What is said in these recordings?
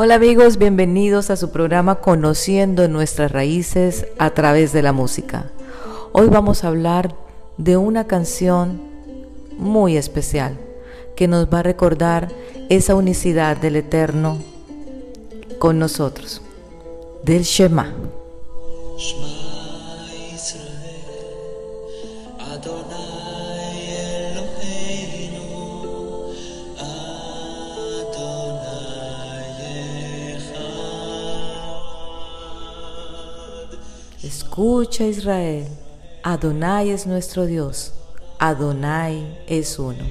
Hola amigos, bienvenidos a su programa Conociendo nuestras raíces a través de la música. Hoy vamos a hablar de una canción muy especial que nos va a recordar esa unicidad del Eterno con nosotros, del Shema. Escucha Israel, Adonai es nuestro Dios, Adonai es uno.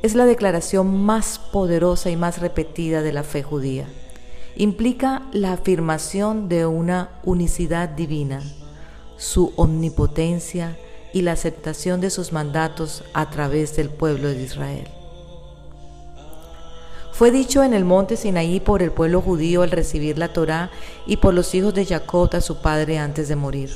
Es la declaración más poderosa y más repetida de la fe judía. Implica la afirmación de una unicidad divina, su omnipotencia y la aceptación de sus mandatos a través del pueblo de Israel. Fue dicho en el monte Sinaí por el pueblo judío al recibir la Torá y por los hijos de Jacob a su padre antes de morir.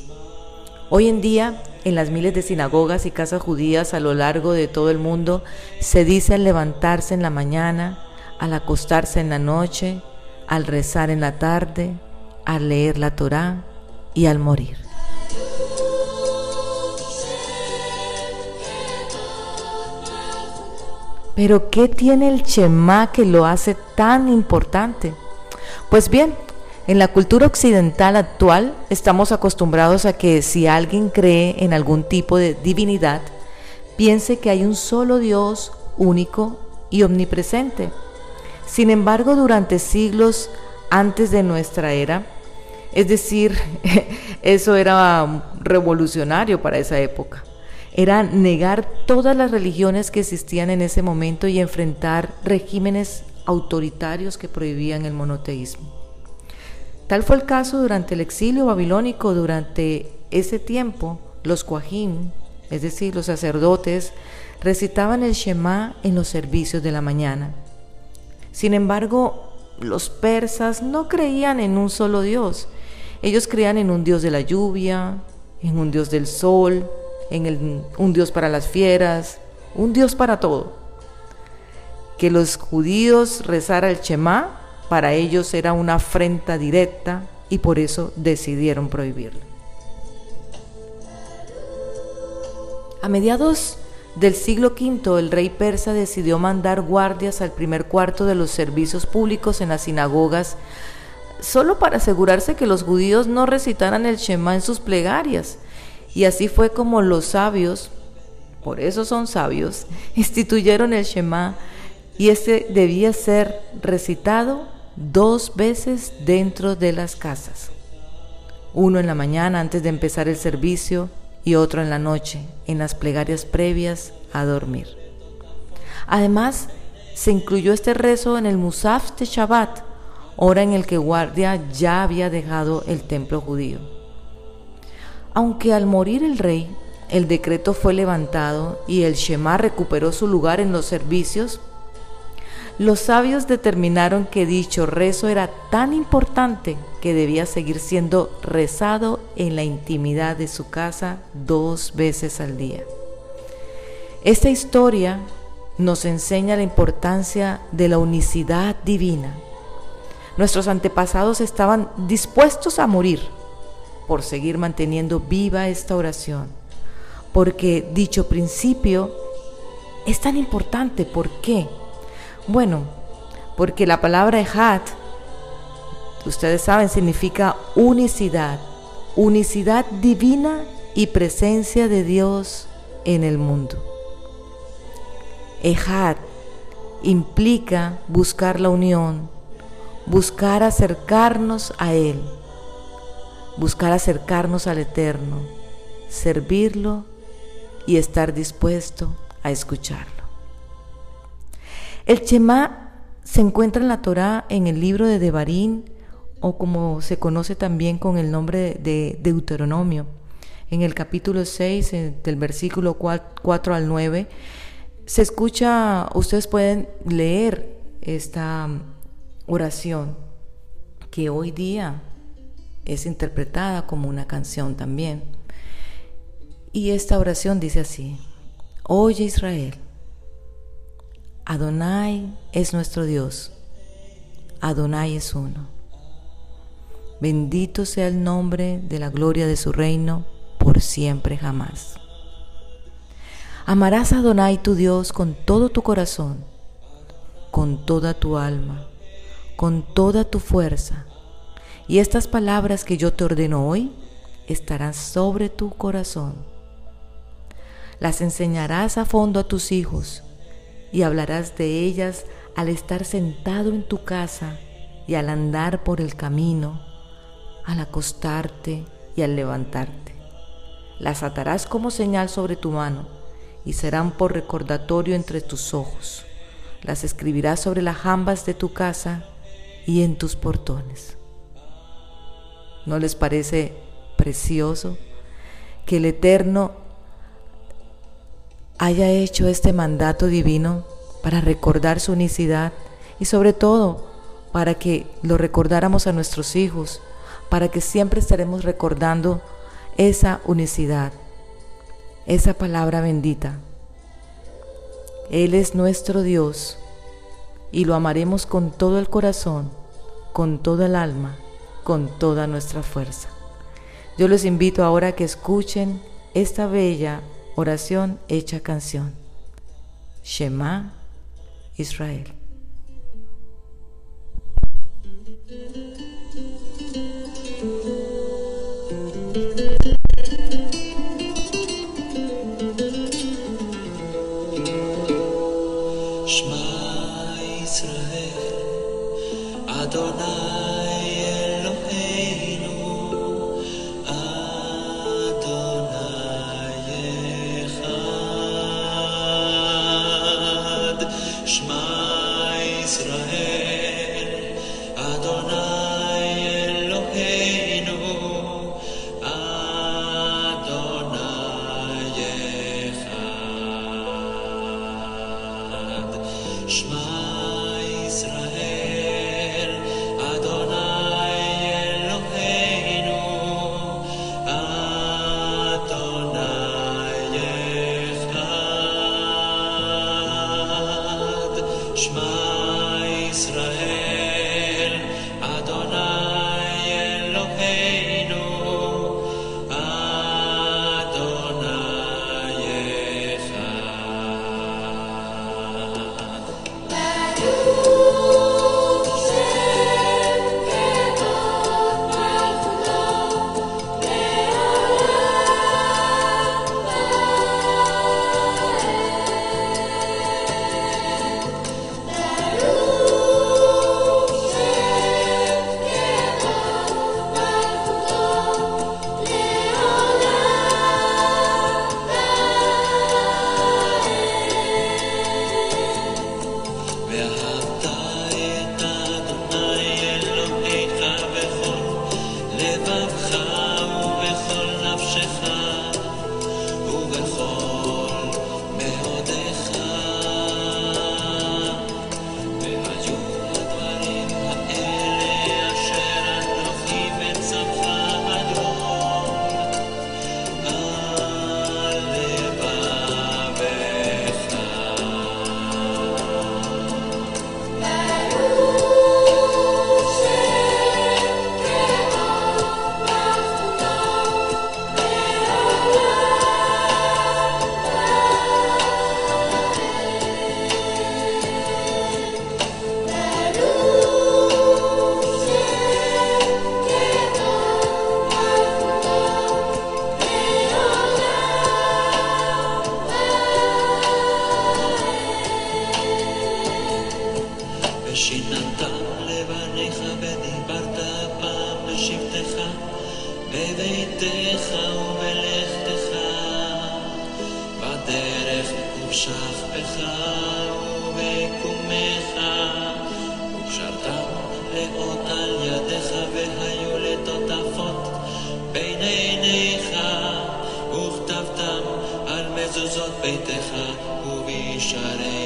Hoy en día, en las miles de sinagogas y casas judías a lo largo de todo el mundo, se dice al levantarse en la mañana, al acostarse en la noche, al rezar en la tarde, al leer la Torá y al morir. Pero ¿qué tiene el Shema que lo hace tan importante? Pues bien, en la cultura occidental actual estamos acostumbrados a que si alguien cree en algún tipo de divinidad, piense que hay un solo Dios único y omnipresente. Sin embargo, durante siglos antes de nuestra era, es decir, eso era revolucionario para esa época era negar todas las religiones que existían en ese momento y enfrentar regímenes autoritarios que prohibían el monoteísmo. Tal fue el caso durante el exilio babilónico. Durante ese tiempo, los cuajín, es decir, los sacerdotes, recitaban el Shema en los servicios de la mañana. Sin embargo, los persas no creían en un solo Dios. Ellos creían en un Dios de la lluvia, en un Dios del sol, en un Dios para las fieras, un Dios para todo. Que los judíos rezara el Shema, para ellos era una afrenta directa y por eso decidieron prohibirlo. A mediados del siglo V, el rey persa decidió mandar guardias al primer cuarto de los servicios públicos en las sinagogas, solo para asegurarse que los judíos no recitaran el Shema en sus plegarias y así fue como los sabios, por eso son sabios, instituyeron el Shema y este debía ser recitado dos veces dentro de las casas. Uno en la mañana antes de empezar el servicio y otro en la noche, en las plegarias previas a dormir. Además, se incluyó este rezo en el Musaf de Shabbat, hora en el que guardia ya había dejado el templo judío. Aunque al morir el rey, el decreto fue levantado y el Shema recuperó su lugar en los servicios, los sabios determinaron que dicho rezo era tan importante que debía seguir siendo rezado en la intimidad de su casa dos veces al día. Esta historia nos enseña la importancia de la unicidad divina. Nuestros antepasados estaban dispuestos a morir por seguir manteniendo viva esta oración, porque dicho principio es tan importante. ¿Por qué? Bueno, porque la palabra Ejat, ustedes saben, significa unicidad, unicidad divina y presencia de Dios en el mundo. Ejat implica buscar la unión, buscar acercarnos a Él buscar acercarnos al Eterno, servirlo y estar dispuesto a escucharlo. El Shema se encuentra en la Torá en el libro de Devarim o como se conoce también con el nombre de Deuteronomio. En el capítulo 6, del versículo 4 al 9, se escucha, ustedes pueden leer esta oración que hoy día es interpretada como una canción también. Y esta oración dice así, Oye Israel, Adonai es nuestro Dios, Adonai es uno. Bendito sea el nombre de la gloria de su reino por siempre jamás. Amarás a Adonai tu Dios con todo tu corazón, con toda tu alma, con toda tu fuerza. Y estas palabras que yo te ordeno hoy estarán sobre tu corazón. Las enseñarás a fondo a tus hijos y hablarás de ellas al estar sentado en tu casa y al andar por el camino, al acostarte y al levantarte. Las atarás como señal sobre tu mano y serán por recordatorio entre tus ojos. Las escribirás sobre las jambas de tu casa y en tus portones. ¿No les parece precioso que el Eterno haya hecho este mandato divino para recordar su unicidad y sobre todo para que lo recordáramos a nuestros hijos, para que siempre estaremos recordando esa unicidad, esa palabra bendita. Él es nuestro Dios y lo amaremos con todo el corazón, con toda el alma, con toda nuestra fuerza. Yo los invito ahora a que escuchen esta bella oración hecha canción. Shema Israel. בביתך ובלכתך, בדרך ובשכבך ובקומך, וקשרתם לאות על ידיך והיו לטוטפות בין עיניך, וכתבתם על מזוזות ביתך ובישריך.